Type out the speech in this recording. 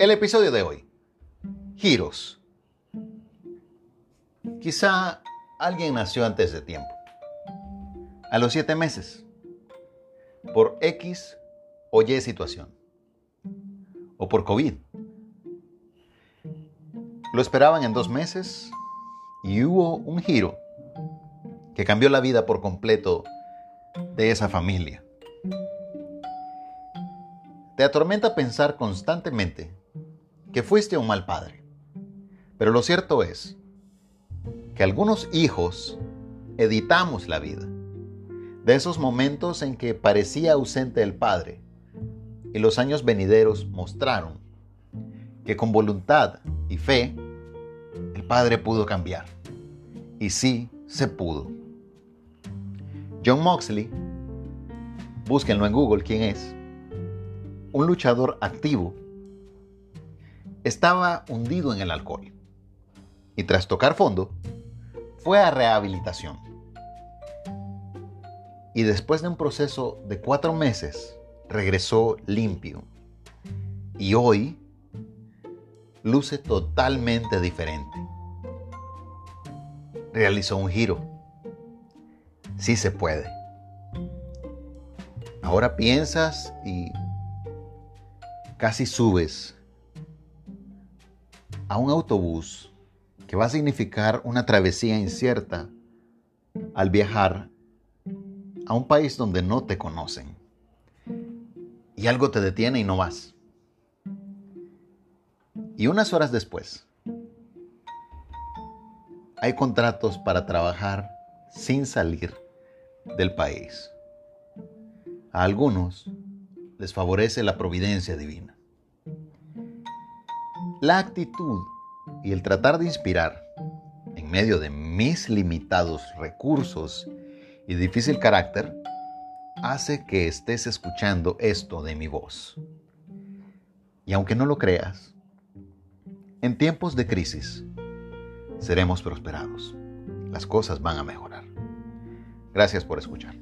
El episodio de hoy. Giros. Quizá alguien nació antes de tiempo. A los siete meses. Por X o Y situación. O por COVID. Lo esperaban en dos meses y hubo un giro que cambió la vida por completo de esa familia. Te atormenta pensar constantemente que fuiste un mal padre. Pero lo cierto es que algunos hijos editamos la vida. De esos momentos en que parecía ausente el padre y los años venideros mostraron que con voluntad y fe el padre pudo cambiar. Y sí se pudo. John Moxley, búsquenlo en Google quién es, un luchador activo estaba hundido en el alcohol y tras tocar fondo fue a rehabilitación. Y después de un proceso de cuatro meses regresó limpio. Y hoy luce totalmente diferente. Realizó un giro. Sí se puede. Ahora piensas y casi subes a un autobús que va a significar una travesía incierta al viajar a un país donde no te conocen y algo te detiene y no vas. Y unas horas después, hay contratos para trabajar sin salir del país. A algunos les favorece la providencia divina. La actitud y el tratar de inspirar en medio de mis limitados recursos y difícil carácter hace que estés escuchando esto de mi voz. Y aunque no lo creas, en tiempos de crisis seremos prosperados. Las cosas van a mejorar. Gracias por escuchar.